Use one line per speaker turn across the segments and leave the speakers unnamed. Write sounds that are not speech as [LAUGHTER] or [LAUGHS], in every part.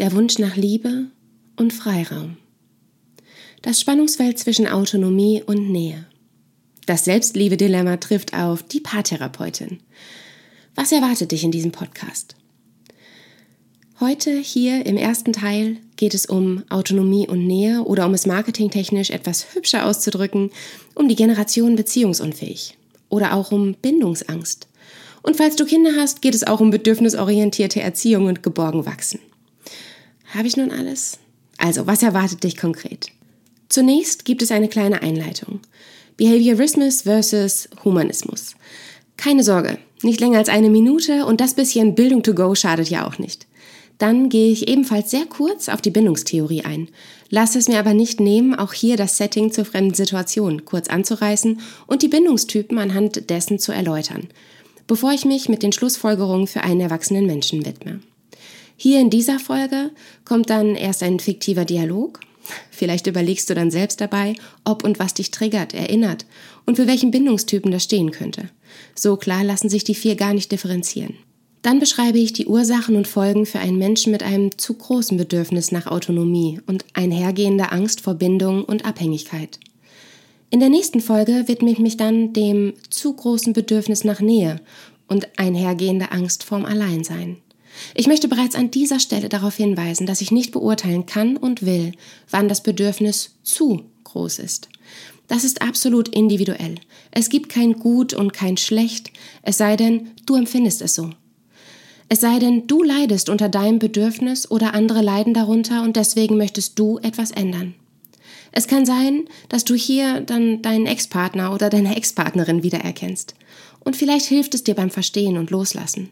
der Wunsch nach Liebe und Freiraum. Das Spannungsfeld zwischen Autonomie und Nähe. Das Selbstliebe-Dilemma trifft auf die Paartherapeutin. Was erwartet dich in diesem Podcast? Heute hier im ersten Teil geht es um Autonomie und Nähe oder um es marketingtechnisch etwas hübscher auszudrücken, um die Generation beziehungsunfähig oder auch um Bindungsangst. Und falls du Kinder hast, geht es auch um bedürfnisorientierte Erziehung und geborgen wachsen. Habe ich nun alles? Also, was erwartet dich konkret? Zunächst gibt es eine kleine Einleitung. Behaviorismus versus Humanismus. Keine Sorge, nicht länger als eine Minute und das bisschen Bildung to go schadet ja auch nicht. Dann gehe ich ebenfalls sehr kurz auf die Bindungstheorie ein. Lass es mir aber nicht nehmen, auch hier das Setting zur fremden Situation kurz anzureißen und die Bindungstypen anhand dessen zu erläutern, bevor ich mich mit den Schlussfolgerungen für einen erwachsenen Menschen widme. Hier in dieser Folge kommt dann erst ein fiktiver Dialog. Vielleicht überlegst du dann selbst dabei, ob und was dich triggert, erinnert und für welchen Bindungstypen das stehen könnte. So klar lassen sich die vier gar nicht differenzieren. Dann beschreibe ich die Ursachen und Folgen für einen Menschen mit einem zu großen Bedürfnis nach Autonomie und einhergehender Angst vor Bindung und Abhängigkeit. In der nächsten Folge widme ich mich dann dem zu großen Bedürfnis nach Nähe und einhergehender Angst vorm Alleinsein. Ich möchte bereits an dieser Stelle darauf hinweisen, dass ich nicht beurteilen kann und will, wann das Bedürfnis zu groß ist. Das ist absolut individuell. Es gibt kein Gut und kein Schlecht, es sei denn, du empfindest es so. Es sei denn, du leidest unter deinem Bedürfnis oder andere leiden darunter und deswegen möchtest du etwas ändern. Es kann sein, dass du hier dann deinen Ex-Partner oder deine Ex-Partnerin wiedererkennst. Und vielleicht hilft es dir beim Verstehen und Loslassen.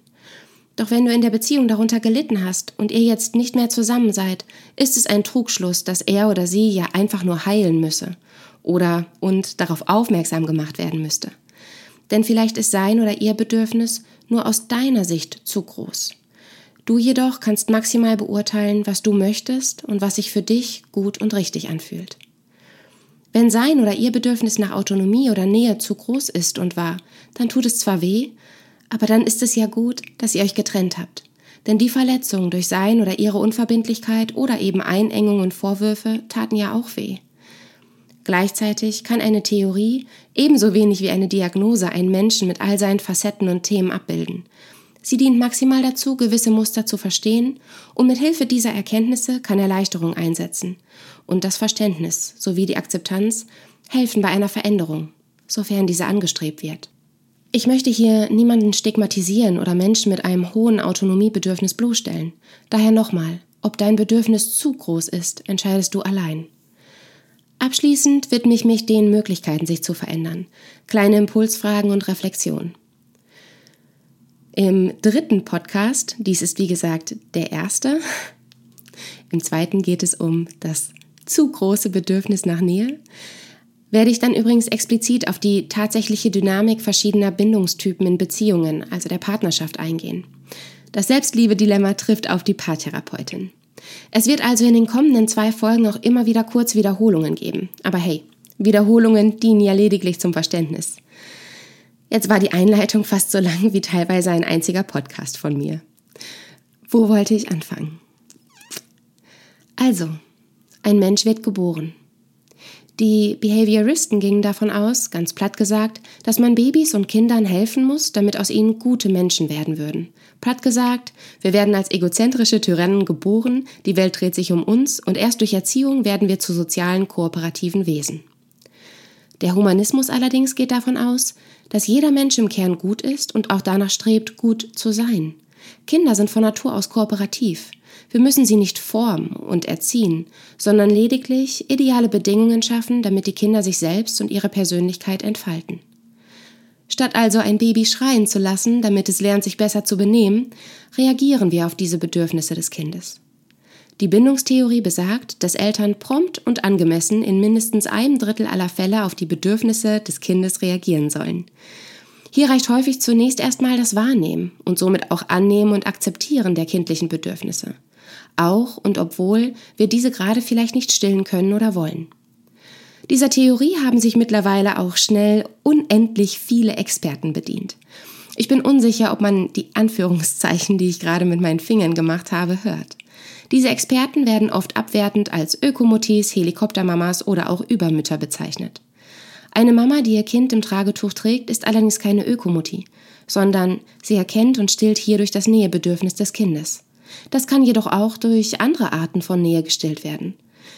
Doch wenn du in der Beziehung darunter gelitten hast und ihr jetzt nicht mehr zusammen seid, ist es ein Trugschluss, dass er oder sie ja einfach nur heilen müsse oder und darauf aufmerksam gemacht werden müsste. Denn vielleicht ist sein oder ihr Bedürfnis nur aus deiner Sicht zu groß. Du jedoch kannst maximal beurteilen, was du möchtest und was sich für dich gut und richtig anfühlt. Wenn sein oder ihr Bedürfnis nach Autonomie oder Nähe zu groß ist und war, dann tut es zwar weh, aber dann ist es ja gut, dass ihr euch getrennt habt. Denn die Verletzung durch sein oder ihre Unverbindlichkeit oder eben Einengung und Vorwürfe taten ja auch weh. Gleichzeitig kann eine Theorie ebenso wenig wie eine Diagnose einen Menschen mit all seinen Facetten und Themen abbilden. Sie dient maximal dazu, gewisse Muster zu verstehen und mit Hilfe dieser Erkenntnisse kann Erleichterung einsetzen und das Verständnis sowie die Akzeptanz helfen bei einer Veränderung, sofern diese angestrebt wird. Ich möchte hier niemanden stigmatisieren oder Menschen mit einem hohen Autonomiebedürfnis bloßstellen. Daher nochmal, ob dein Bedürfnis zu groß ist, entscheidest du allein. Abschließend widme ich mich den Möglichkeiten, sich zu verändern. Kleine Impulsfragen und Reflexion. Im dritten Podcast, dies ist wie gesagt der erste, im zweiten geht es um das zu große Bedürfnis nach Nähe, werde ich dann übrigens explizit auf die tatsächliche Dynamik verschiedener Bindungstypen in Beziehungen, also der Partnerschaft, eingehen. Das Selbstliebe-Dilemma trifft auf die Paartherapeutin. Es wird also in den kommenden zwei Folgen auch immer wieder kurz Wiederholungen geben. Aber hey, Wiederholungen dienen ja lediglich zum Verständnis. Jetzt war die Einleitung fast so lang wie teilweise ein einziger Podcast von mir. Wo wollte ich anfangen? Also, ein Mensch wird geboren. Die Behavioristen gingen davon aus, ganz platt gesagt, dass man Babys und Kindern helfen muss, damit aus ihnen gute Menschen werden würden. Platt gesagt, wir werden als egozentrische Tyrannen geboren, die Welt dreht sich um uns und erst durch Erziehung werden wir zu sozialen, kooperativen Wesen. Der Humanismus allerdings geht davon aus, dass jeder Mensch im Kern gut ist und auch danach strebt, gut zu sein. Kinder sind von Natur aus kooperativ. Wir müssen sie nicht formen und erziehen, sondern lediglich ideale Bedingungen schaffen, damit die Kinder sich selbst und ihre Persönlichkeit entfalten. Statt also ein Baby schreien zu lassen, damit es lernt, sich besser zu benehmen, reagieren wir auf diese Bedürfnisse des Kindes. Die Bindungstheorie besagt, dass Eltern prompt und angemessen in mindestens einem Drittel aller Fälle auf die Bedürfnisse des Kindes reagieren sollen. Hier reicht häufig zunächst erstmal das Wahrnehmen und somit auch Annehmen und Akzeptieren der kindlichen Bedürfnisse auch und obwohl wir diese gerade vielleicht nicht stillen können oder wollen. Dieser Theorie haben sich mittlerweile auch schnell unendlich viele Experten bedient. Ich bin unsicher, ob man die Anführungszeichen, die ich gerade mit meinen Fingern gemacht habe, hört. Diese Experten werden oft abwertend als Ökomutis, Helikoptermamas oder auch Übermütter bezeichnet. Eine Mama, die ihr Kind im Tragetuch trägt, ist allerdings keine Ökomutti, sondern sie erkennt und stillt hierdurch das Nähebedürfnis des Kindes. Das kann jedoch auch durch andere Arten von Nähe gestillt werden.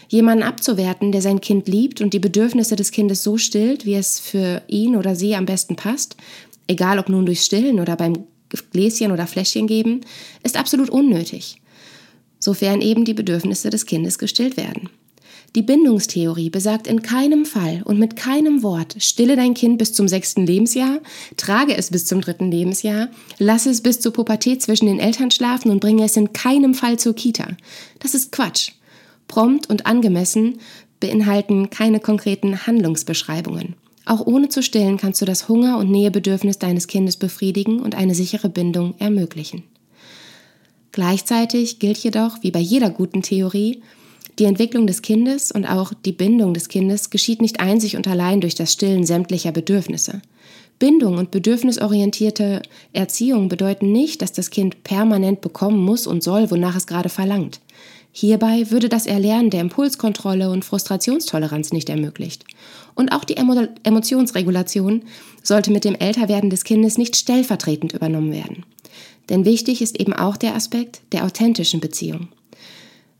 Jemanden abzuwerten, der sein Kind liebt und die Bedürfnisse des Kindes so stillt, wie es für ihn oder sie am besten passt, egal ob nun durch Stillen oder beim Gläschen oder Fläschchen geben, ist absolut unnötig, sofern eben die Bedürfnisse des Kindes gestillt werden. Die Bindungstheorie besagt in keinem Fall und mit keinem Wort, stille dein Kind bis zum sechsten Lebensjahr, trage es bis zum dritten Lebensjahr, lasse es bis zur Pubertät zwischen den Eltern schlafen und bringe es in keinem Fall zur Kita. Das ist Quatsch. Prompt und angemessen beinhalten keine konkreten Handlungsbeschreibungen. Auch ohne zu stillen kannst du das Hunger- und Nähebedürfnis deines Kindes befriedigen und eine sichere Bindung ermöglichen. Gleichzeitig gilt jedoch, wie bei jeder guten Theorie, die Entwicklung des Kindes und auch die Bindung des Kindes geschieht nicht einzig und allein durch das Stillen sämtlicher Bedürfnisse. Bindung und bedürfnisorientierte Erziehung bedeuten nicht, dass das Kind permanent bekommen muss und soll, wonach es gerade verlangt. Hierbei würde das Erlernen der Impulskontrolle und Frustrationstoleranz nicht ermöglicht. Und auch die Emo Emotionsregulation sollte mit dem Älterwerden des Kindes nicht stellvertretend übernommen werden. Denn wichtig ist eben auch der Aspekt der authentischen Beziehung.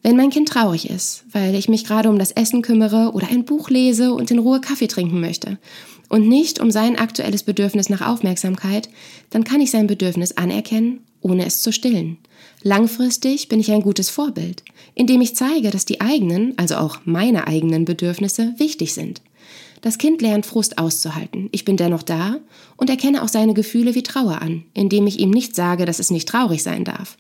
Wenn mein Kind traurig ist, weil ich mich gerade um das Essen kümmere oder ein Buch lese und in Ruhe Kaffee trinken möchte und nicht um sein aktuelles Bedürfnis nach Aufmerksamkeit, dann kann ich sein Bedürfnis anerkennen, ohne es zu stillen. Langfristig bin ich ein gutes Vorbild, indem ich zeige, dass die eigenen, also auch meine eigenen Bedürfnisse wichtig sind. Das Kind lernt Frust auszuhalten. Ich bin dennoch da und erkenne auch seine Gefühle wie Trauer an, indem ich ihm nicht sage, dass es nicht traurig sein darf,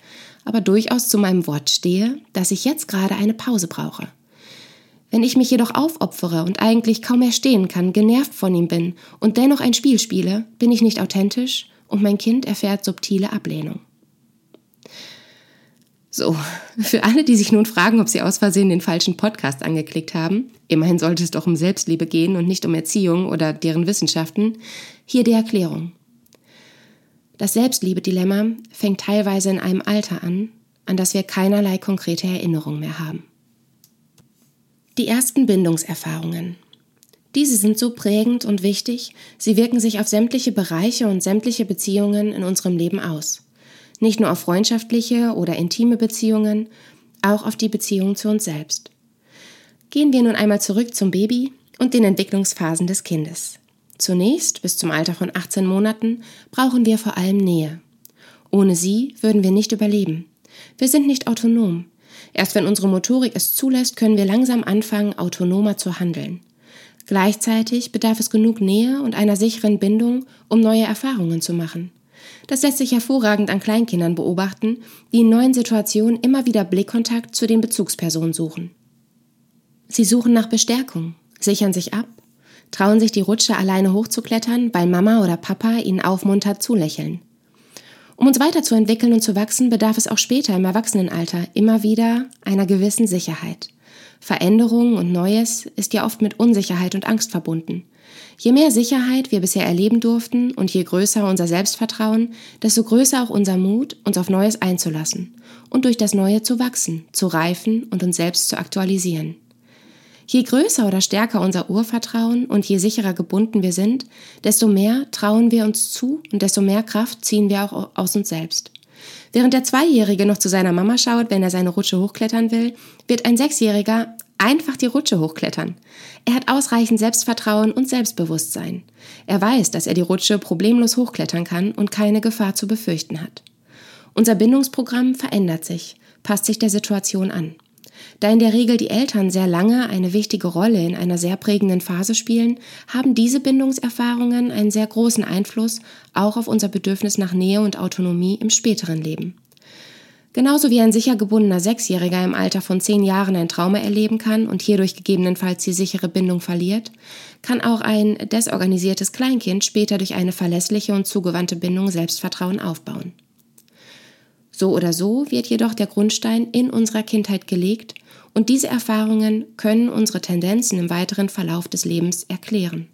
aber durchaus zu meinem Wort stehe, dass ich jetzt gerade eine Pause brauche. Wenn ich mich jedoch aufopfere und eigentlich kaum mehr stehen kann, genervt von ihm bin und dennoch ein Spiel spiele, bin ich nicht authentisch und mein Kind erfährt subtile Ablehnung. So, für alle, die sich nun fragen, ob sie aus Versehen den falschen Podcast angeklickt haben, immerhin sollte es doch um Selbstliebe gehen und nicht um Erziehung oder deren Wissenschaften, hier die Erklärung. Das Selbstliebe-Dilemma fängt teilweise in einem Alter an, an das wir keinerlei konkrete Erinnerung mehr haben. Die ersten Bindungserfahrungen. Diese sind so prägend und wichtig, sie wirken sich auf sämtliche Bereiche und sämtliche Beziehungen in unserem Leben aus. Nicht nur auf freundschaftliche oder intime Beziehungen, auch auf die Beziehung zu uns selbst. Gehen wir nun einmal zurück zum Baby und den Entwicklungsphasen des Kindes. Zunächst, bis zum Alter von 18 Monaten, brauchen wir vor allem Nähe. Ohne sie würden wir nicht überleben. Wir sind nicht autonom. Erst wenn unsere Motorik es zulässt, können wir langsam anfangen, autonomer zu handeln. Gleichzeitig bedarf es genug Nähe und einer sicheren Bindung, um neue Erfahrungen zu machen. Das lässt sich hervorragend an Kleinkindern beobachten, die in neuen Situationen immer wieder Blickkontakt zu den Bezugspersonen suchen. Sie suchen nach Bestärkung, sichern sich ab, trauen sich die Rutsche alleine hochzuklettern, weil Mama oder Papa ihnen aufmuntert zulächeln. Um uns weiterzuentwickeln und zu wachsen, bedarf es auch später im Erwachsenenalter immer wieder einer gewissen Sicherheit. Veränderung und Neues ist ja oft mit Unsicherheit und Angst verbunden. Je mehr Sicherheit wir bisher erleben durften und je größer unser Selbstvertrauen, desto größer auch unser Mut, uns auf Neues einzulassen und durch das Neue zu wachsen, zu reifen und uns selbst zu aktualisieren. Je größer oder stärker unser Urvertrauen und je sicherer gebunden wir sind, desto mehr trauen wir uns zu und desto mehr Kraft ziehen wir auch aus uns selbst. Während der Zweijährige noch zu seiner Mama schaut, wenn er seine Rutsche hochklettern will, wird ein Sechsjähriger einfach die Rutsche hochklettern. Er hat ausreichend Selbstvertrauen und Selbstbewusstsein. Er weiß, dass er die Rutsche problemlos hochklettern kann und keine Gefahr zu befürchten hat. Unser Bindungsprogramm verändert sich, passt sich der Situation an. Da in der Regel die Eltern sehr lange eine wichtige Rolle in einer sehr prägenden Phase spielen, haben diese Bindungserfahrungen einen sehr großen Einfluss auch auf unser Bedürfnis nach Nähe und Autonomie im späteren Leben. Genauso wie ein sicher gebundener Sechsjähriger im Alter von zehn Jahren ein Trauma erleben kann und hierdurch gegebenenfalls die sichere Bindung verliert, kann auch ein desorganisiertes Kleinkind später durch eine verlässliche und zugewandte Bindung Selbstvertrauen aufbauen. So oder so wird jedoch der Grundstein in unserer Kindheit gelegt und diese Erfahrungen können unsere Tendenzen im weiteren Verlauf des Lebens erklären.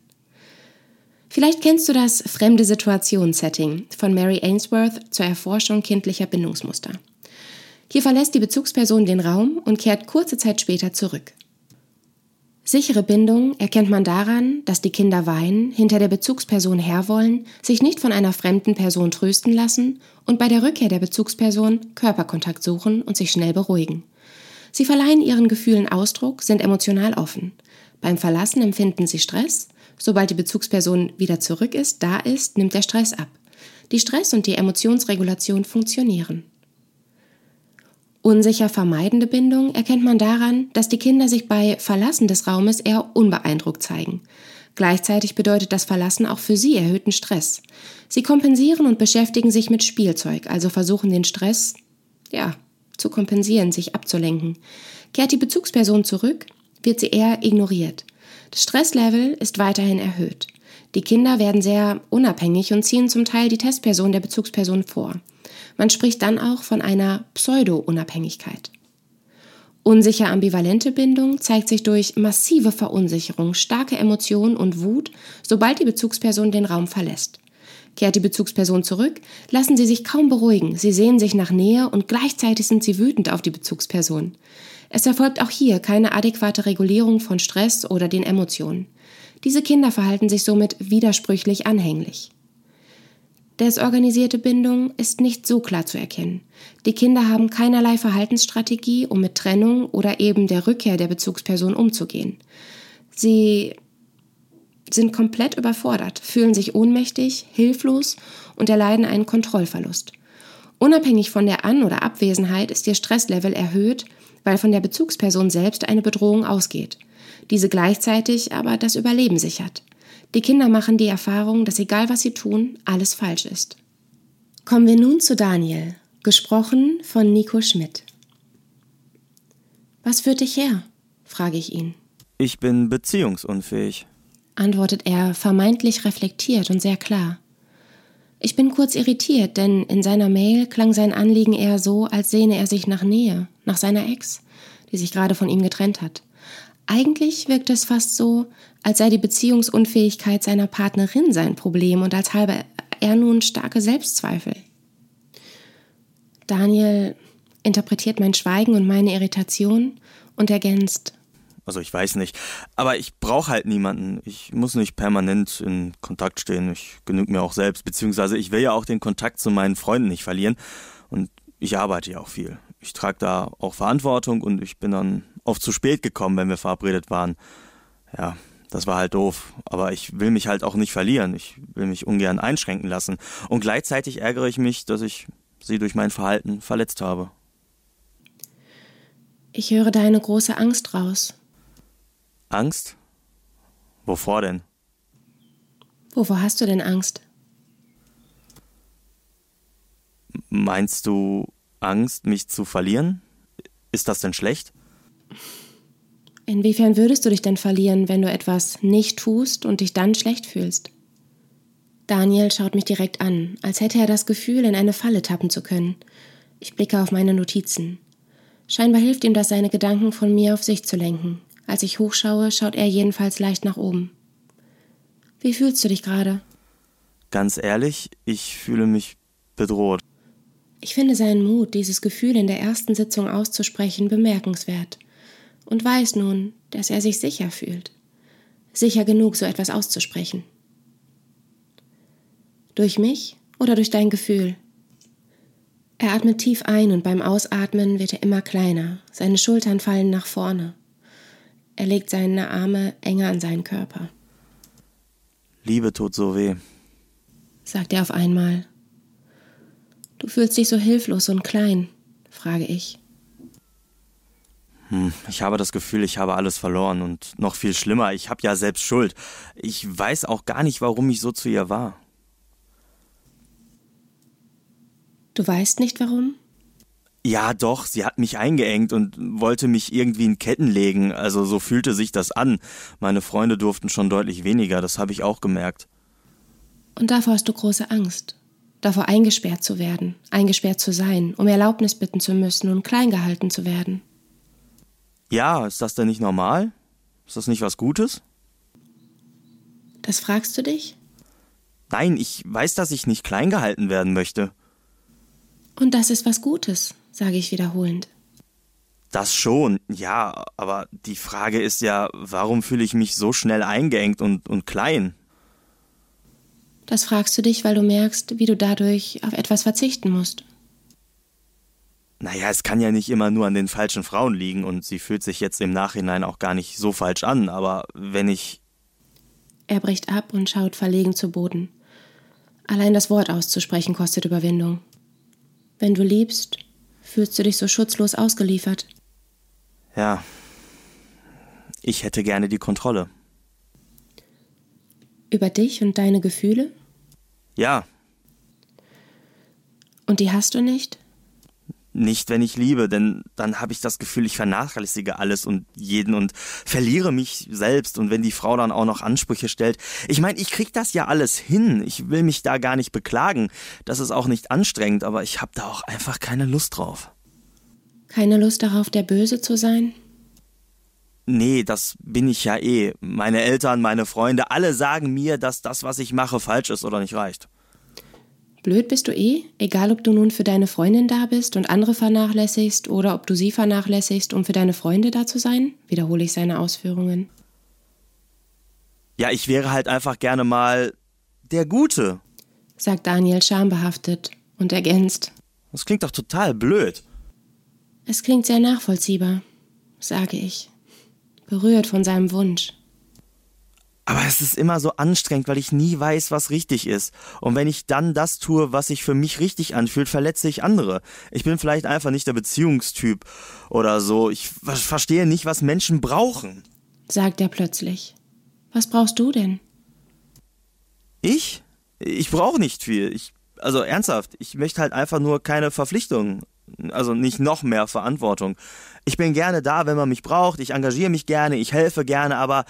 Vielleicht kennst du das Fremde Situation Setting von Mary Ainsworth zur Erforschung kindlicher Bindungsmuster. Hier verlässt die Bezugsperson den Raum und kehrt kurze Zeit später zurück. Sichere Bindung erkennt man daran, dass die Kinder weinen, hinter der Bezugsperson herwollen, sich nicht von einer fremden Person trösten lassen und bei der Rückkehr der Bezugsperson Körperkontakt suchen und sich schnell beruhigen. Sie verleihen ihren Gefühlen Ausdruck, sind emotional offen. Beim Verlassen empfinden sie Stress. Sobald die Bezugsperson wieder zurück ist, da ist, nimmt der Stress ab. Die Stress- und die Emotionsregulation funktionieren. Unsicher vermeidende Bindung erkennt man daran, dass die Kinder sich bei Verlassen des Raumes eher unbeeindruckt zeigen. Gleichzeitig bedeutet das Verlassen auch für sie erhöhten Stress. Sie kompensieren und beschäftigen sich mit Spielzeug, also versuchen den Stress, ja, zu kompensieren, sich abzulenken. Kehrt die Bezugsperson zurück, wird sie eher ignoriert. Das Stresslevel ist weiterhin erhöht. Die Kinder werden sehr unabhängig und ziehen zum Teil die Testperson der Bezugsperson vor. Man spricht dann auch von einer Pseudo-Unabhängigkeit. Unsicher ambivalente Bindung zeigt sich durch massive Verunsicherung, starke Emotionen und Wut, sobald die Bezugsperson den Raum verlässt. Kehrt die Bezugsperson zurück, lassen sie sich kaum beruhigen, sie sehen sich nach Nähe und gleichzeitig sind sie wütend auf die Bezugsperson. Es erfolgt auch hier keine adäquate Regulierung von Stress oder den Emotionen. Diese Kinder verhalten sich somit widersprüchlich anhänglich. Desorganisierte Bindung ist nicht so klar zu erkennen. Die Kinder haben keinerlei Verhaltensstrategie, um mit Trennung oder eben der Rückkehr der Bezugsperson umzugehen. Sie sind komplett überfordert, fühlen sich ohnmächtig, hilflos und erleiden einen Kontrollverlust. Unabhängig von der An- oder Abwesenheit ist ihr Stresslevel erhöht, weil von der Bezugsperson selbst eine Bedrohung ausgeht, diese gleichzeitig aber das Überleben sichert. Die Kinder machen die Erfahrung, dass egal was sie tun, alles falsch ist. Kommen wir nun zu Daniel, gesprochen von Nico Schmidt. Was führt dich her? frage ich ihn.
Ich bin beziehungsunfähig,
antwortet er vermeintlich reflektiert und sehr klar. Ich bin kurz irritiert, denn in seiner Mail klang sein Anliegen eher so, als sehne er sich nach Nähe, nach seiner Ex, die sich gerade von ihm getrennt hat. Eigentlich wirkt es fast so, als sei die Beziehungsunfähigkeit seiner Partnerin sein Problem und als habe er nun starke Selbstzweifel. Daniel interpretiert mein Schweigen und meine Irritation und ergänzt.
Also ich weiß nicht, aber ich brauche halt niemanden. Ich muss nicht permanent in Kontakt stehen. Ich genüge mir auch selbst, beziehungsweise ich will ja auch den Kontakt zu meinen Freunden nicht verlieren. Und ich arbeite ja auch viel. Ich trage da auch Verantwortung und ich bin dann oft zu spät gekommen, wenn wir verabredet waren. Ja, das war halt doof. Aber ich will mich halt auch nicht verlieren. Ich will mich ungern einschränken lassen. Und gleichzeitig ärgere ich mich, dass ich sie durch mein Verhalten verletzt habe.
Ich höre deine große Angst raus.
Angst? Wovor denn?
Wovor hast du denn Angst?
Meinst du Angst, mich zu verlieren? Ist das denn schlecht?
Inwiefern würdest du dich denn verlieren, wenn du etwas nicht tust und dich dann schlecht fühlst? Daniel schaut mich direkt an, als hätte er das Gefühl, in eine Falle tappen zu können. Ich blicke auf meine Notizen. Scheinbar hilft ihm das, seine Gedanken von mir auf sich zu lenken. Als ich hochschaue, schaut er jedenfalls leicht nach oben. Wie fühlst du dich gerade?
Ganz ehrlich, ich fühle mich bedroht.
Ich finde seinen Mut, dieses Gefühl in der ersten Sitzung auszusprechen, bemerkenswert und weiß nun, dass er sich sicher fühlt. Sicher genug, so etwas auszusprechen. Durch mich oder durch dein Gefühl? Er atmet tief ein und beim Ausatmen wird er immer kleiner. Seine Schultern fallen nach vorne. Er legt seine Arme enger an seinen Körper.
Liebe tut so weh,
sagt er auf einmal. Du fühlst dich so hilflos und klein, frage ich.
Hm, ich habe das Gefühl, ich habe alles verloren und noch viel schlimmer, ich habe ja selbst Schuld. Ich weiß auch gar nicht, warum ich so zu ihr war.
Du weißt nicht warum?
Ja, doch, sie hat mich eingeengt und wollte mich irgendwie in Ketten legen, also so fühlte sich das an. Meine Freunde durften schon deutlich weniger, das habe ich auch gemerkt.
Und davor hast du große Angst. Davor eingesperrt zu werden, eingesperrt zu sein, um Erlaubnis bitten zu müssen und klein gehalten zu werden.
Ja, ist das denn nicht normal? Ist das nicht was Gutes?
Das fragst du dich?
Nein, ich weiß, dass ich nicht klein gehalten werden möchte.
Und das ist was Gutes, sage ich wiederholend.
Das schon, ja, aber die Frage ist ja, warum fühle ich mich so schnell eingeengt und, und klein?
Das fragst du dich, weil du merkst, wie du dadurch auf etwas verzichten musst.
Naja, es kann ja nicht immer nur an den falschen Frauen liegen und sie fühlt sich jetzt im Nachhinein auch gar nicht so falsch an, aber wenn ich.
Er bricht ab und schaut verlegen zu Boden. Allein das Wort auszusprechen kostet Überwindung. Wenn du liebst, fühlst du dich so schutzlos ausgeliefert.
Ja. Ich hätte gerne die Kontrolle.
Über dich und deine Gefühle?
Ja.
Und die hast du nicht?
Nicht, wenn ich liebe, denn dann habe ich das Gefühl, ich vernachlässige alles und jeden und verliere mich selbst. Und wenn die Frau dann auch noch Ansprüche stellt, ich meine, ich krieg das ja alles hin. Ich will mich da gar nicht beklagen. Das ist auch nicht anstrengend, aber ich habe da auch einfach keine Lust drauf.
Keine Lust darauf, der Böse zu sein?
Nee, das bin ich ja eh. Meine Eltern, meine Freunde, alle sagen mir, dass das, was ich mache, falsch ist oder nicht reicht.
Blöd bist du eh, egal ob du nun für deine Freundin da bist und andere vernachlässigst oder ob du sie vernachlässigst, um für deine Freunde da zu sein, wiederhole ich seine Ausführungen.
Ja, ich wäre halt einfach gerne mal der Gute,
sagt Daniel schambehaftet und ergänzt.
Das klingt doch total blöd.
Es klingt sehr nachvollziehbar, sage ich, berührt von seinem Wunsch.
Aber es ist immer so anstrengend, weil ich nie weiß, was richtig ist. Und wenn ich dann das tue, was sich für mich richtig anfühlt, verletze ich andere. Ich bin vielleicht einfach nicht der Beziehungstyp oder so. Ich verstehe nicht, was Menschen brauchen.
Sagt er plötzlich. Was brauchst du denn?
Ich? Ich brauche nicht viel. Ich, also ernsthaft, ich möchte halt einfach nur keine Verpflichtungen. Also nicht noch mehr Verantwortung. Ich bin gerne da, wenn man mich braucht. Ich engagiere mich gerne, ich helfe gerne, aber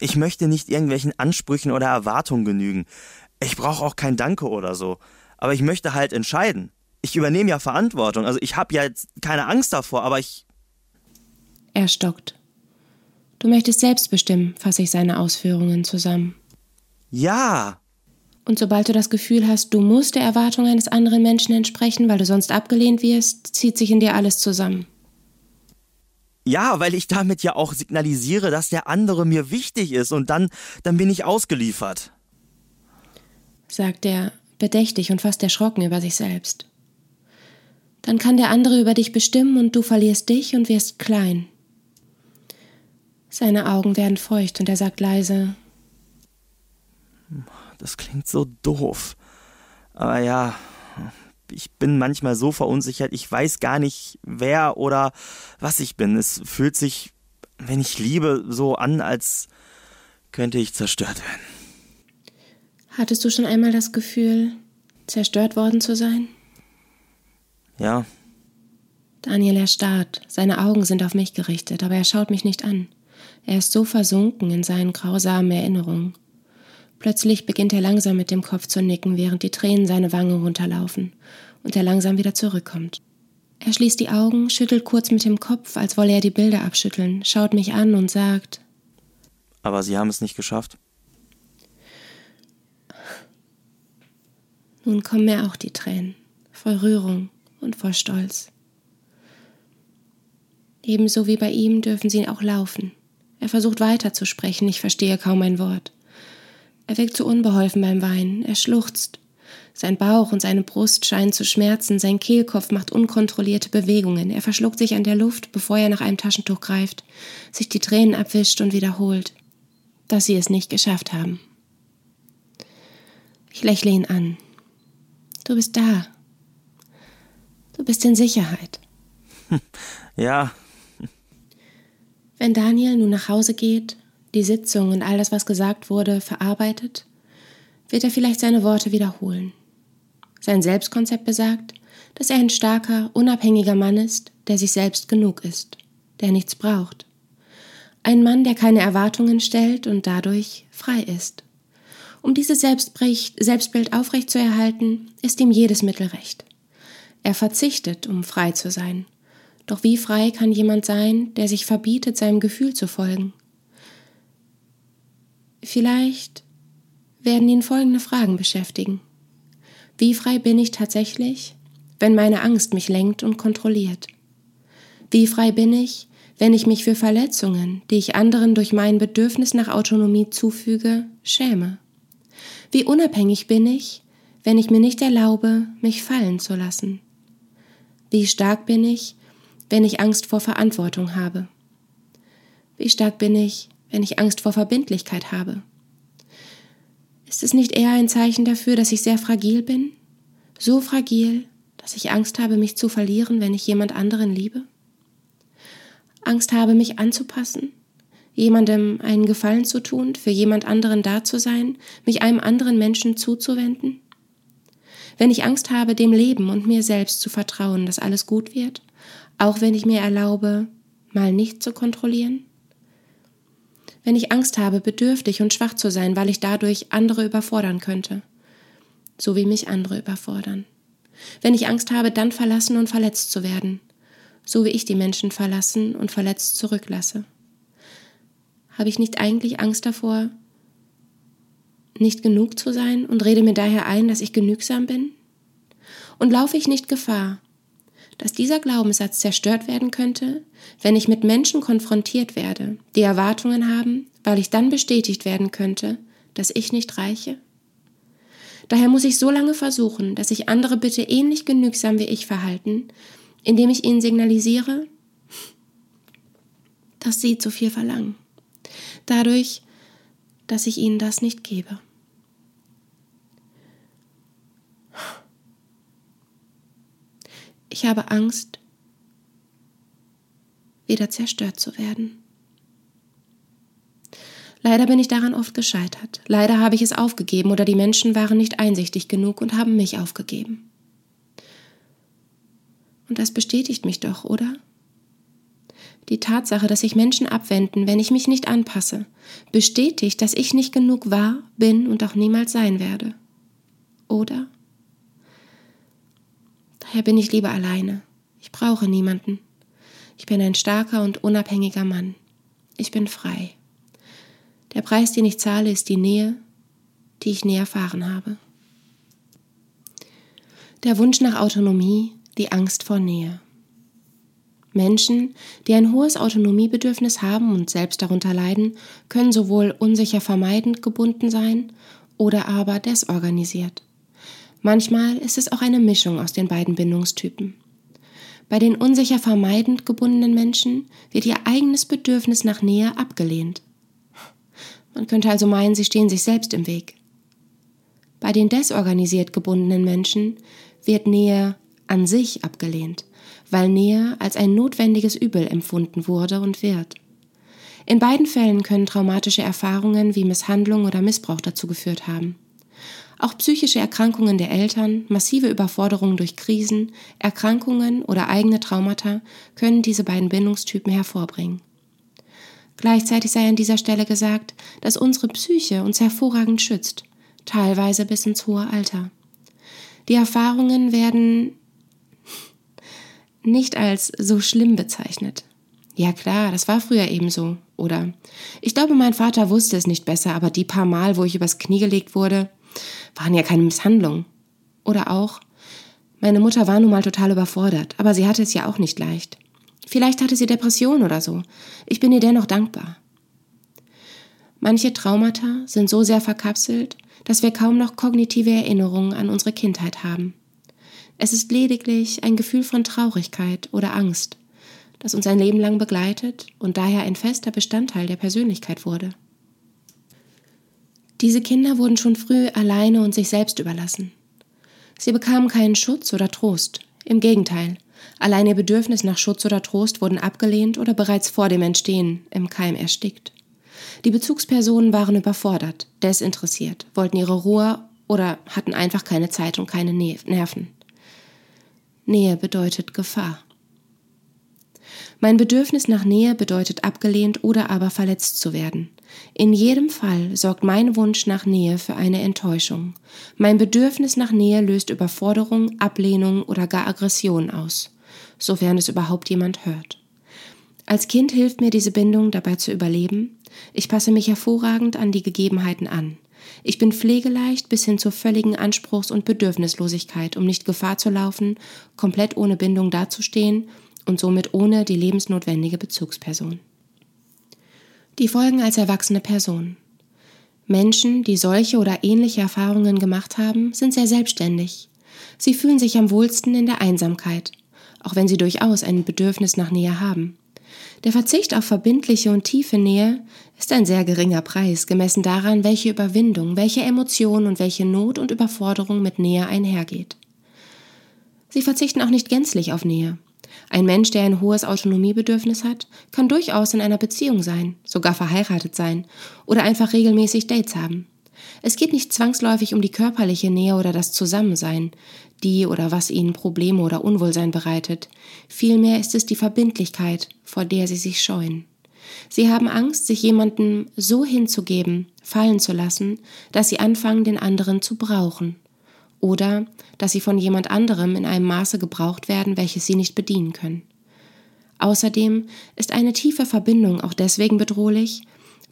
ich möchte nicht irgendwelchen Ansprüchen oder Erwartungen genügen. Ich brauche auch kein Danke oder so. Aber ich möchte halt entscheiden. Ich übernehme ja Verantwortung. Also ich habe ja jetzt keine Angst davor, aber ich.
Er stockt. Du möchtest selbst bestimmen, fasse ich seine Ausführungen zusammen.
Ja.
Und sobald du das Gefühl hast, du musst der Erwartung eines anderen Menschen entsprechen, weil du sonst abgelehnt wirst, zieht sich in dir alles zusammen.
Ja, weil ich damit ja auch signalisiere, dass der andere mir wichtig ist und dann, dann bin ich ausgeliefert.
Sagt er, bedächtig und fast erschrocken über sich selbst. Dann kann der andere über dich bestimmen und du verlierst dich und wirst klein. Seine Augen werden feucht und er sagt leise:
Das klingt so doof. Aber ja, ich bin manchmal so verunsichert, ich weiß gar nicht, wer oder was ich bin. Es fühlt sich, wenn ich liebe, so an, als könnte ich zerstört werden.
Hattest du schon einmal das Gefühl, zerstört worden zu sein?
Ja.
Daniel erstarrt, seine Augen sind auf mich gerichtet, aber er schaut mich nicht an. Er ist so versunken in seinen grausamen Erinnerungen. Plötzlich beginnt er langsam mit dem Kopf zu nicken, während die Tränen seine Wangen runterlaufen und er langsam wieder zurückkommt. Er schließt die Augen, schüttelt kurz mit dem Kopf, als wolle er die Bilder abschütteln, schaut mich an und sagt
Aber Sie haben es nicht geschafft.
Nun kommen mir auch die Tränen, voll Rührung und voll Stolz. Ebenso wie bei ihm dürfen sie auch laufen. Er versucht weiterzusprechen, ich verstehe kaum ein Wort. Er wirkt so unbeholfen beim Weinen, er schluchzt. Sein Bauch und seine Brust scheinen zu schmerzen, sein Kehlkopf macht unkontrollierte Bewegungen, er verschluckt sich an der Luft, bevor er nach einem Taschentuch greift, sich die Tränen abwischt und wiederholt, dass sie es nicht geschafft haben. Ich lächle ihn an. Du bist da. Du bist in Sicherheit. [LAUGHS]
Ja.
Wenn Daniel nun nach Hause geht, die Sitzung und all das, was gesagt wurde, verarbeitet, wird er vielleicht seine Worte wiederholen. Sein Selbstkonzept besagt, dass er ein starker, unabhängiger Mann ist, der sich selbst genug ist, der nichts braucht. Ein Mann, der keine Erwartungen stellt und dadurch frei ist. Um dieses Selbstbild aufrechtzuerhalten, ist ihm jedes Mittel recht. Er verzichtet, um frei zu sein. Doch wie frei kann jemand sein, der sich verbietet, seinem Gefühl zu folgen? Vielleicht werden ihn folgende Fragen beschäftigen. Wie frei bin ich tatsächlich? wenn meine Angst mich lenkt und kontrolliert? Wie frei bin ich, wenn ich mich für Verletzungen, die ich anderen durch mein Bedürfnis nach Autonomie zufüge, schäme? Wie unabhängig bin ich, wenn ich mir nicht erlaube, mich fallen zu lassen? Wie stark bin ich, wenn ich Angst vor Verantwortung habe? Wie stark bin ich, wenn ich Angst vor Verbindlichkeit habe? Ist es nicht eher ein Zeichen dafür, dass ich sehr fragil bin? So fragil, dass ich Angst habe, mich zu verlieren, wenn ich jemand anderen liebe? Angst habe, mich anzupassen, jemandem einen Gefallen zu tun, für jemand anderen da zu sein, mich einem anderen Menschen zuzuwenden? Wenn ich Angst habe, dem Leben und mir selbst zu vertrauen, dass alles gut wird, auch wenn ich mir erlaube, mal nicht zu kontrollieren? Wenn ich Angst habe, bedürftig und schwach zu sein, weil ich dadurch andere überfordern könnte, so wie mich andere überfordern. Wenn ich Angst habe, dann verlassen und verletzt zu werden, so wie ich die Menschen verlassen und verletzt zurücklasse. Habe ich nicht eigentlich Angst davor, nicht genug zu sein und rede mir daher ein, dass ich genügsam bin? Und laufe ich nicht Gefahr, dass dieser Glaubenssatz zerstört werden könnte, wenn ich mit Menschen konfrontiert werde, die Erwartungen haben, weil ich dann bestätigt werden könnte, dass ich nicht reiche? Daher muss ich so lange versuchen, dass sich andere bitte ähnlich genügsam wie ich verhalten, indem ich ihnen signalisiere, dass sie zu viel verlangen. Dadurch, dass ich ihnen das nicht gebe. Ich habe Angst, wieder zerstört zu werden. Leider bin ich daran oft gescheitert. Leider habe ich es aufgegeben oder die Menschen waren nicht einsichtig genug und haben mich aufgegeben. Und das bestätigt mich doch, oder? Die Tatsache, dass sich Menschen abwenden, wenn ich mich nicht anpasse, bestätigt, dass ich nicht genug war, bin und auch niemals sein werde. Oder? Daher bin ich lieber alleine. Ich brauche niemanden. Ich bin ein starker und unabhängiger Mann. Ich bin frei. Der Preis, den ich zahle, ist die Nähe, die ich nie erfahren habe. Der Wunsch nach Autonomie, die Angst vor Nähe. Menschen, die ein hohes Autonomiebedürfnis haben und selbst darunter leiden, können sowohl unsicher vermeidend gebunden sein oder aber desorganisiert. Manchmal ist es auch eine Mischung aus den beiden Bindungstypen. Bei den unsicher vermeidend gebundenen Menschen wird ihr eigenes Bedürfnis nach Nähe abgelehnt. Man könnte also meinen, sie stehen sich selbst im Weg. Bei den desorganisiert gebundenen Menschen wird Nähe an sich abgelehnt, weil Nähe als ein notwendiges Übel empfunden wurde und wird. In beiden Fällen können traumatische Erfahrungen wie Misshandlung oder Missbrauch dazu geführt haben. Auch psychische Erkrankungen der Eltern, massive Überforderungen durch Krisen, Erkrankungen oder eigene Traumata können diese beiden Bindungstypen hervorbringen. Gleichzeitig sei an dieser Stelle gesagt, dass unsere Psyche uns hervorragend schützt, teilweise bis ins hohe Alter. Die Erfahrungen werden nicht als so schlimm bezeichnet. Ja klar, das war früher ebenso. Oder ich glaube, mein Vater wusste es nicht besser, aber die paar Mal, wo ich übers Knie gelegt wurde, waren ja keine Misshandlungen. Oder auch, meine Mutter war nun mal total überfordert, aber sie hatte es ja auch nicht leicht. Vielleicht hatte sie Depression oder so. Ich bin ihr dennoch dankbar. Manche Traumata sind so sehr verkapselt, dass wir kaum noch kognitive Erinnerungen an unsere Kindheit haben. Es ist lediglich ein Gefühl von Traurigkeit oder Angst, das uns ein Leben lang begleitet und daher ein fester Bestandteil der Persönlichkeit wurde. Diese Kinder wurden schon früh alleine und sich selbst überlassen. Sie bekamen keinen Schutz oder Trost. Im Gegenteil, allein ihr Bedürfnis nach Schutz oder Trost wurden abgelehnt oder bereits vor dem Entstehen im Keim erstickt. Die Bezugspersonen waren überfordert, desinteressiert, wollten ihre Ruhe oder hatten einfach keine Zeit und keine Nerven. Nähe bedeutet Gefahr. Mein Bedürfnis nach Nähe bedeutet abgelehnt oder aber verletzt zu werden. In jedem Fall sorgt mein Wunsch nach Nähe für eine Enttäuschung. Mein Bedürfnis nach Nähe löst Überforderung, Ablehnung oder gar Aggression aus, sofern es überhaupt jemand hört. Als Kind hilft mir diese Bindung dabei zu überleben. Ich passe mich hervorragend an die Gegebenheiten an. Ich bin pflegeleicht bis hin zur völligen Anspruchs- und Bedürfnislosigkeit, um nicht Gefahr zu laufen, komplett ohne Bindung dazustehen und somit ohne die lebensnotwendige Bezugsperson. Die Folgen als erwachsene Person. Menschen, die solche oder ähnliche Erfahrungen gemacht haben, sind sehr selbstständig. Sie fühlen sich am wohlsten in der Einsamkeit, auch wenn sie durchaus ein Bedürfnis nach Nähe haben. Der Verzicht auf verbindliche und tiefe Nähe ist ein sehr geringer Preis, gemessen daran, welche Überwindung, welche Emotion und welche Not und Überforderung mit Nähe einhergeht. Sie verzichten auch nicht gänzlich auf Nähe. Ein Mensch, der ein hohes Autonomiebedürfnis hat, kann durchaus in einer Beziehung sein, sogar verheiratet sein oder einfach regelmäßig Dates haben. Es geht nicht zwangsläufig um die körperliche Nähe oder das Zusammensein, die oder was ihnen Probleme oder Unwohlsein bereitet. Vielmehr ist es die Verbindlichkeit, vor der sie sich scheuen. Sie haben Angst, sich jemandem so hinzugeben, fallen zu lassen, dass sie anfangen, den anderen zu brauchen. Oder dass sie von jemand anderem in einem Maße gebraucht werden, welches sie nicht bedienen können. Außerdem ist eine tiefe Verbindung auch deswegen bedrohlich,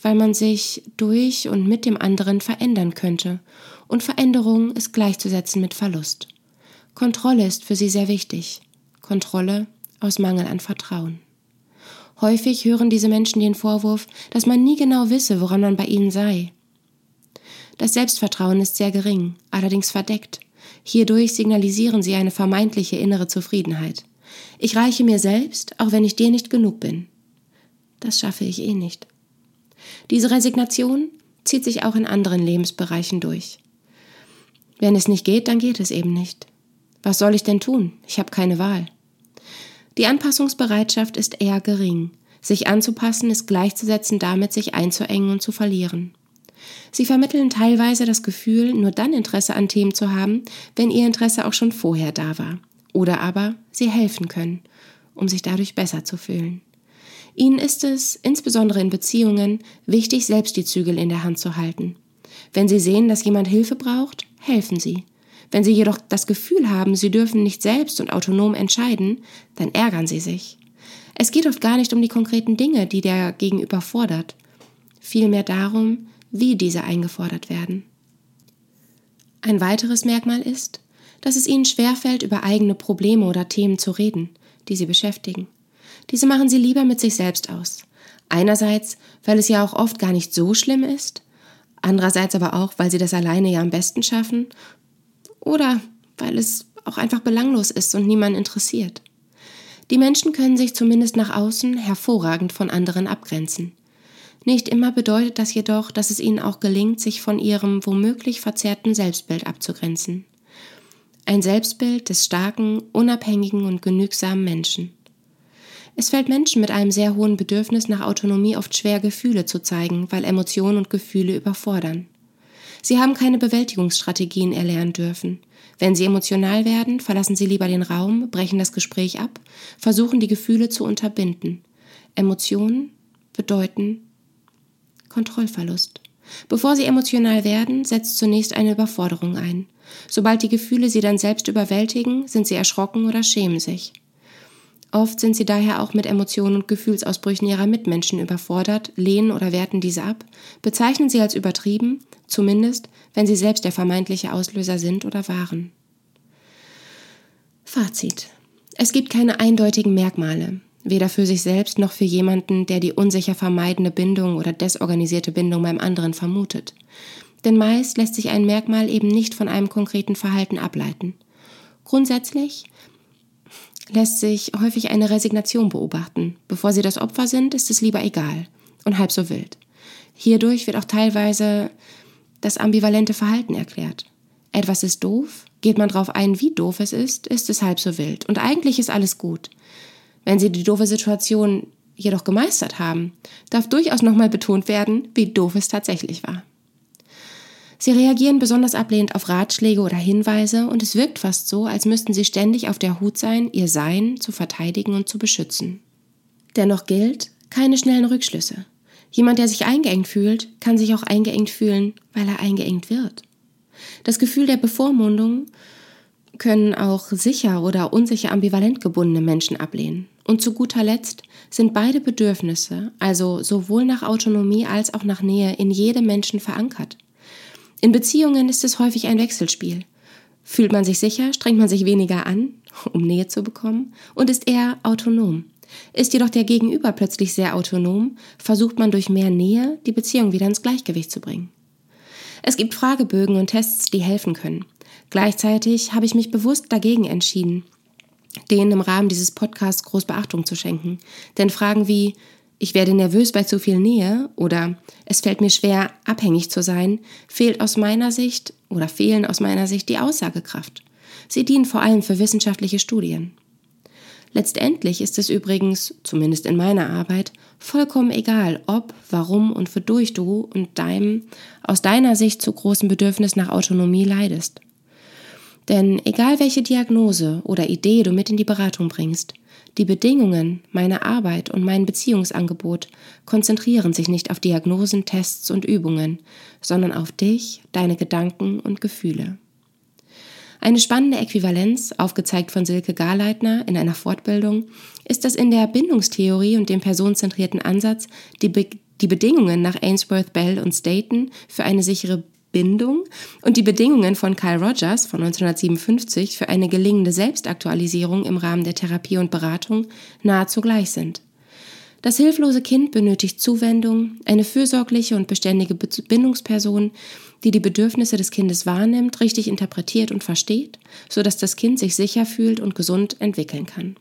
weil man sich durch und mit dem anderen verändern könnte, und Veränderung ist gleichzusetzen mit Verlust. Kontrolle ist für sie sehr wichtig. Kontrolle aus Mangel an Vertrauen. Häufig hören diese Menschen den Vorwurf, dass man nie genau wisse, woran man bei ihnen sei. Das Selbstvertrauen ist sehr gering, allerdings verdeckt. Hierdurch signalisieren sie eine vermeintliche innere Zufriedenheit. Ich reiche mir selbst, auch wenn ich dir nicht genug bin. Das schaffe ich eh nicht. Diese Resignation zieht sich auch in anderen Lebensbereichen durch. Wenn es nicht geht, dann geht es eben nicht. Was soll ich denn tun? Ich habe keine Wahl. Die Anpassungsbereitschaft ist eher gering. Sich anzupassen ist gleichzusetzen damit, sich einzuengen und zu verlieren. Sie vermitteln teilweise das Gefühl, nur dann Interesse an Themen zu haben, wenn ihr Interesse auch schon vorher da war. Oder aber sie helfen können, um sich dadurch besser zu fühlen. Ihnen ist es, insbesondere in Beziehungen, wichtig, selbst die Zügel in der Hand zu halten. Wenn Sie sehen, dass jemand Hilfe braucht, helfen Sie. Wenn Sie jedoch das Gefühl haben, Sie dürfen nicht selbst und autonom entscheiden, dann ärgern Sie sich. Es geht oft gar nicht um die konkreten Dinge, die der Gegenüber fordert, vielmehr darum, wie diese eingefordert werden. Ein weiteres Merkmal ist, dass es ihnen schwerfällt, über eigene Probleme oder Themen zu reden, die sie beschäftigen. Diese machen sie lieber mit sich selbst aus. Einerseits, weil es ja auch oft gar nicht so schlimm ist, andererseits aber auch, weil sie das alleine ja am besten schaffen oder weil es auch einfach belanglos ist und niemand interessiert. Die Menschen können sich zumindest nach außen hervorragend von anderen abgrenzen. Nicht immer bedeutet das jedoch, dass es ihnen auch gelingt, sich von ihrem womöglich verzerrten Selbstbild abzugrenzen. Ein Selbstbild des starken, unabhängigen und genügsamen Menschen. Es fällt Menschen mit einem sehr hohen Bedürfnis nach Autonomie oft schwer, Gefühle zu zeigen, weil Emotionen und Gefühle überfordern. Sie haben keine Bewältigungsstrategien erlernen dürfen. Wenn sie emotional werden, verlassen sie lieber den Raum, brechen das Gespräch ab, versuchen die Gefühle zu unterbinden. Emotionen bedeuten Kontrollverlust. Bevor sie emotional werden, setzt zunächst eine Überforderung ein. Sobald die Gefühle sie dann selbst überwältigen, sind sie erschrocken oder schämen sich. Oft sind sie daher auch mit Emotionen und Gefühlsausbrüchen ihrer Mitmenschen überfordert, lehnen oder werten diese ab, bezeichnen sie als übertrieben, zumindest wenn sie selbst der vermeintliche Auslöser sind oder waren. Fazit. Es gibt keine eindeutigen Merkmale, weder für sich selbst noch für jemanden, der die unsicher vermeidende Bindung oder desorganisierte Bindung beim anderen vermutet. Denn meist lässt sich ein Merkmal eben nicht von einem konkreten Verhalten ableiten. Grundsätzlich lässt sich häufig eine Resignation beobachten. Bevor sie das Opfer sind, ist es lieber egal und halb so wild. Hierdurch wird auch teilweise das ambivalente Verhalten erklärt. Etwas ist doof, geht man darauf ein, wie doof es ist, ist es halb so wild. Und eigentlich ist alles gut. Wenn Sie die doofe Situation jedoch gemeistert haben, darf durchaus nochmal betont werden, wie doof es tatsächlich war. Sie reagieren besonders ablehnend auf Ratschläge oder Hinweise und es wirkt fast so, als müssten sie ständig auf der Hut sein, ihr Sein zu verteidigen und zu beschützen. Dennoch gilt, keine schnellen Rückschlüsse. Jemand, der sich eingeengt fühlt, kann sich auch eingeengt fühlen, weil er eingeengt wird. Das Gefühl der Bevormundung können auch sicher oder unsicher ambivalent gebundene Menschen ablehnen. Und zu guter Letzt sind beide Bedürfnisse, also sowohl nach Autonomie als auch nach Nähe, in jedem Menschen verankert. In Beziehungen ist es häufig ein Wechselspiel. Fühlt man sich sicher, strengt man sich weniger an, um Nähe zu bekommen, und ist eher autonom. Ist jedoch der Gegenüber plötzlich sehr autonom, versucht man durch mehr Nähe die Beziehung wieder ins Gleichgewicht zu bringen. Es gibt Fragebögen und Tests, die helfen können. Gleichzeitig habe ich mich bewusst dagegen entschieden, denen im Rahmen dieses Podcasts groß Beachtung zu schenken. Denn Fragen wie ich werde nervös bei zu viel Nähe oder es fällt mir schwer, abhängig zu sein, fehlt aus meiner Sicht oder fehlen aus meiner Sicht die Aussagekraft. Sie dienen vor allem für wissenschaftliche Studien. Letztendlich ist es übrigens, zumindest in meiner Arbeit, vollkommen egal, ob, warum und wodurch du und deinem aus deiner Sicht zu großen Bedürfnis nach Autonomie leidest. Denn egal welche Diagnose oder Idee du mit in die Beratung bringst, die Bedingungen meiner Arbeit und mein Beziehungsangebot konzentrieren sich nicht auf Diagnosen, Tests und Übungen, sondern auf dich, deine Gedanken und Gefühle. Eine spannende Äquivalenz, aufgezeigt von Silke Garleitner in einer Fortbildung, ist, dass in der Bindungstheorie und dem personenzentrierten Ansatz die, Be die Bedingungen nach Ainsworth, Bell und Staten für eine sichere Bindung und die Bedingungen von Carl Rogers von 1957 für eine gelingende Selbstaktualisierung im Rahmen der Therapie und Beratung nahezu gleich sind. Das hilflose Kind benötigt Zuwendung, eine fürsorgliche und beständige Bindungsperson, die die Bedürfnisse des Kindes wahrnimmt, richtig interpretiert und versteht, sodass das Kind sich sicher fühlt und gesund entwickeln kann.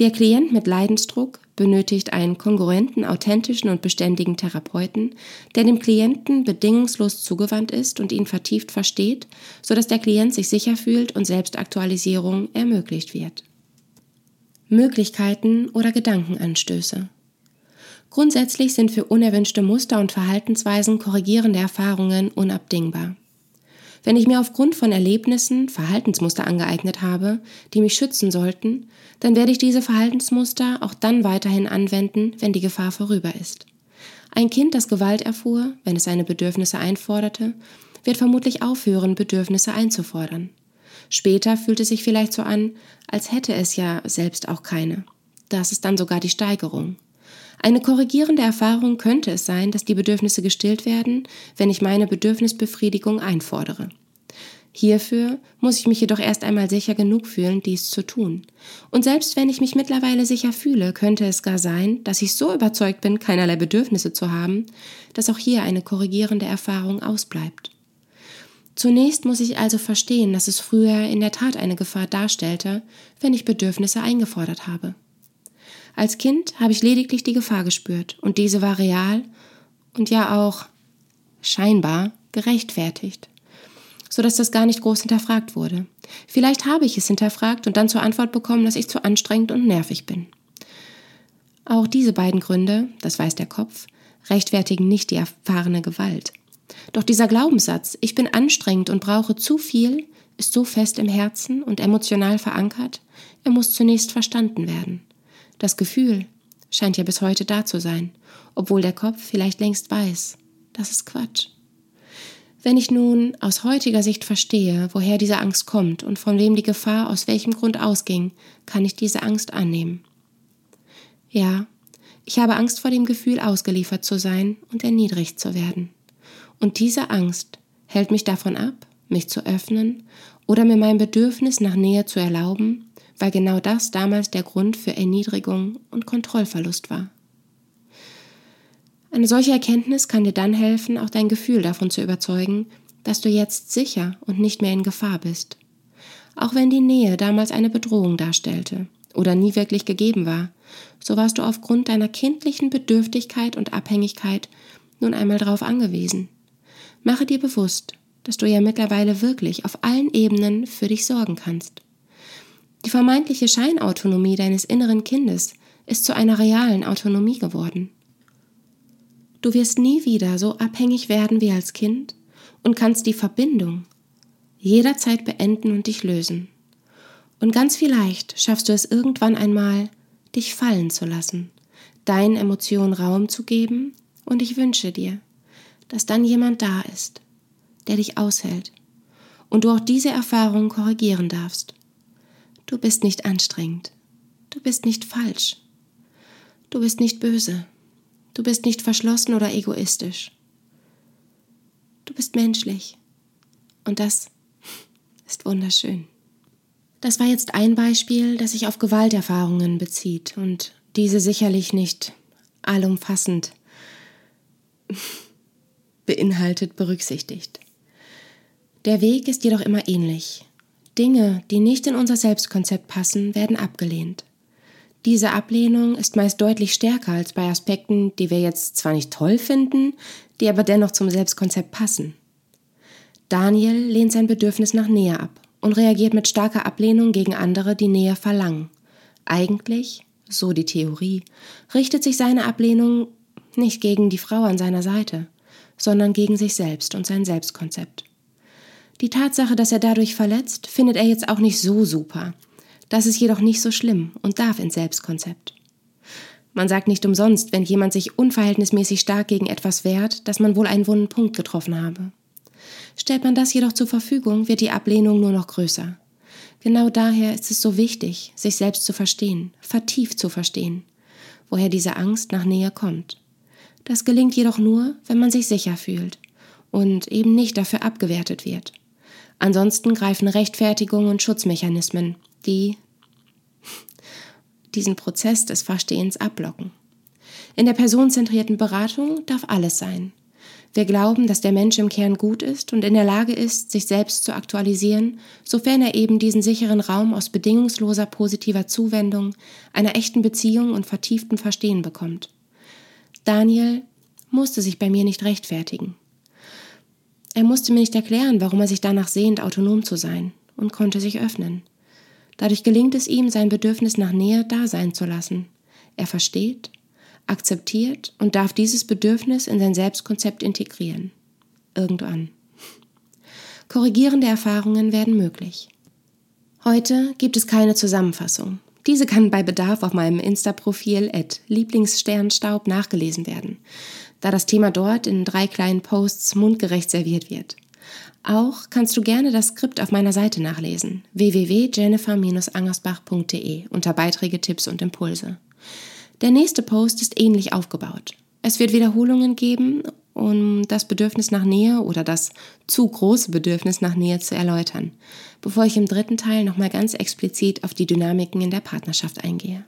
Der Klient mit Leidensdruck benötigt einen kongruenten, authentischen und beständigen Therapeuten, der dem Klienten bedingungslos zugewandt ist und ihn vertieft versteht, sodass der Klient sich sicher fühlt und Selbstaktualisierung ermöglicht wird. Möglichkeiten oder Gedankenanstöße. Grundsätzlich sind für unerwünschte Muster und Verhaltensweisen korrigierende Erfahrungen unabdingbar. Wenn ich mir aufgrund von Erlebnissen Verhaltensmuster angeeignet habe, die mich schützen sollten, dann werde ich diese Verhaltensmuster auch dann weiterhin anwenden, wenn die Gefahr vorüber ist. Ein Kind, das Gewalt erfuhr, wenn es seine Bedürfnisse einforderte, wird vermutlich aufhören, Bedürfnisse einzufordern. Später fühlt es sich vielleicht so an, als hätte es ja selbst auch keine. Das ist dann sogar die Steigerung. Eine korrigierende Erfahrung könnte es sein, dass die Bedürfnisse gestillt werden, wenn ich meine Bedürfnisbefriedigung einfordere. Hierfür muss ich mich jedoch erst einmal sicher genug fühlen, dies zu tun. Und selbst wenn ich mich mittlerweile sicher fühle, könnte es gar sein, dass ich so überzeugt bin, keinerlei Bedürfnisse zu haben, dass auch hier eine korrigierende Erfahrung ausbleibt. Zunächst muss ich also verstehen, dass es früher in der Tat eine Gefahr darstellte, wenn ich Bedürfnisse eingefordert habe. Als Kind habe ich lediglich die Gefahr gespürt und diese war real und ja auch scheinbar gerechtfertigt, so dass das gar nicht groß hinterfragt wurde. Vielleicht habe ich es hinterfragt und dann zur Antwort bekommen, dass ich zu anstrengend und nervig bin. Auch diese beiden Gründe, das weiß der Kopf, rechtfertigen nicht die erfahrene Gewalt. Doch dieser Glaubenssatz, ich bin anstrengend und brauche zu viel, ist so fest im Herzen und emotional verankert, er muss zunächst verstanden werden. Das Gefühl scheint ja bis heute da zu sein, obwohl der Kopf vielleicht längst weiß, das ist Quatsch. Wenn ich nun aus heutiger Sicht verstehe, woher diese Angst kommt und von wem die Gefahr aus welchem Grund ausging, kann ich diese Angst annehmen. Ja, ich habe Angst vor dem Gefühl, ausgeliefert zu sein und erniedrigt zu werden. Und diese Angst hält mich davon ab, mich zu öffnen oder mir mein Bedürfnis nach Nähe zu erlauben, weil genau das damals der Grund für Erniedrigung und Kontrollverlust war. Eine solche Erkenntnis kann dir dann helfen, auch dein Gefühl davon zu überzeugen, dass du jetzt sicher und nicht mehr in Gefahr bist. Auch wenn die Nähe damals eine Bedrohung darstellte oder nie wirklich gegeben war, so warst du aufgrund deiner kindlichen Bedürftigkeit und Abhängigkeit nun einmal darauf angewiesen. Mache dir bewusst, dass du ja mittlerweile wirklich auf allen Ebenen für dich sorgen kannst. Die vermeintliche Scheinautonomie deines inneren Kindes ist zu einer realen Autonomie geworden. Du wirst nie wieder so abhängig werden wie als Kind und kannst die Verbindung jederzeit beenden und dich lösen. Und ganz vielleicht schaffst du es irgendwann einmal, dich fallen zu lassen, deinen Emotionen Raum zu geben, und ich wünsche dir, dass dann jemand da ist, der dich aushält und du auch diese Erfahrung korrigieren darfst. Du bist nicht anstrengend. Du bist nicht falsch. Du bist nicht böse. Du bist nicht verschlossen oder egoistisch. Du bist menschlich. Und das [LAUGHS] ist wunderschön. Das war jetzt ein Beispiel, das sich auf Gewalterfahrungen bezieht und diese sicherlich nicht allumfassend [LAUGHS] beinhaltet berücksichtigt. Der Weg ist jedoch immer ähnlich. Dinge, die nicht in unser Selbstkonzept passen, werden abgelehnt. Diese Ablehnung ist meist deutlich stärker als bei Aspekten, die wir jetzt zwar nicht toll finden, die aber dennoch zum Selbstkonzept passen. Daniel lehnt sein Bedürfnis nach Nähe ab und reagiert mit starker Ablehnung gegen andere, die Nähe verlangen. Eigentlich, so die Theorie, richtet sich seine Ablehnung nicht gegen die Frau an seiner Seite, sondern gegen sich selbst und sein Selbstkonzept. Die Tatsache, dass er dadurch verletzt, findet er jetzt auch nicht so super. Das ist jedoch nicht so schlimm und darf ins Selbstkonzept. Man sagt nicht umsonst, wenn jemand sich unverhältnismäßig stark gegen etwas wehrt, dass man wohl einen wunden Punkt getroffen habe. Stellt man das jedoch zur Verfügung, wird die Ablehnung nur noch größer. Genau daher ist es so wichtig, sich selbst zu verstehen, vertieft zu verstehen, woher diese Angst nach Nähe kommt. Das gelingt jedoch nur, wenn man sich sicher fühlt und eben nicht dafür abgewertet wird. Ansonsten greifen Rechtfertigungen und Schutzmechanismen, die diesen Prozess des Verstehens ablocken. In der personenzentrierten Beratung darf alles sein. Wir glauben, dass der Mensch im Kern gut ist und in der Lage ist, sich selbst zu aktualisieren, sofern er eben diesen sicheren Raum aus bedingungsloser positiver Zuwendung, einer echten Beziehung und vertieftem Verstehen bekommt. Daniel musste sich bei mir nicht rechtfertigen. Er musste mir nicht erklären, warum er sich danach sehnt, autonom zu sein, und konnte sich öffnen. Dadurch gelingt es ihm, sein Bedürfnis nach Nähe da sein zu lassen. Er versteht, akzeptiert und darf dieses Bedürfnis in sein Selbstkonzept integrieren. Irgendwann. Korrigierende Erfahrungen werden möglich. Heute gibt es keine Zusammenfassung. Diese kann bei Bedarf auf meinem Insta-Profil at Lieblingssternstaub nachgelesen werden, da das Thema dort in drei kleinen Posts mundgerecht serviert wird. Auch kannst du gerne das Skript auf meiner Seite nachlesen, www.jennifer-angersbach.de unter Beiträge, Tipps und Impulse. Der nächste Post ist ähnlich aufgebaut. Es wird Wiederholungen geben, um das Bedürfnis nach Nähe oder das zu große Bedürfnis nach Nähe zu erläutern, bevor ich im dritten Teil nochmal ganz explizit auf die Dynamiken in der Partnerschaft eingehe.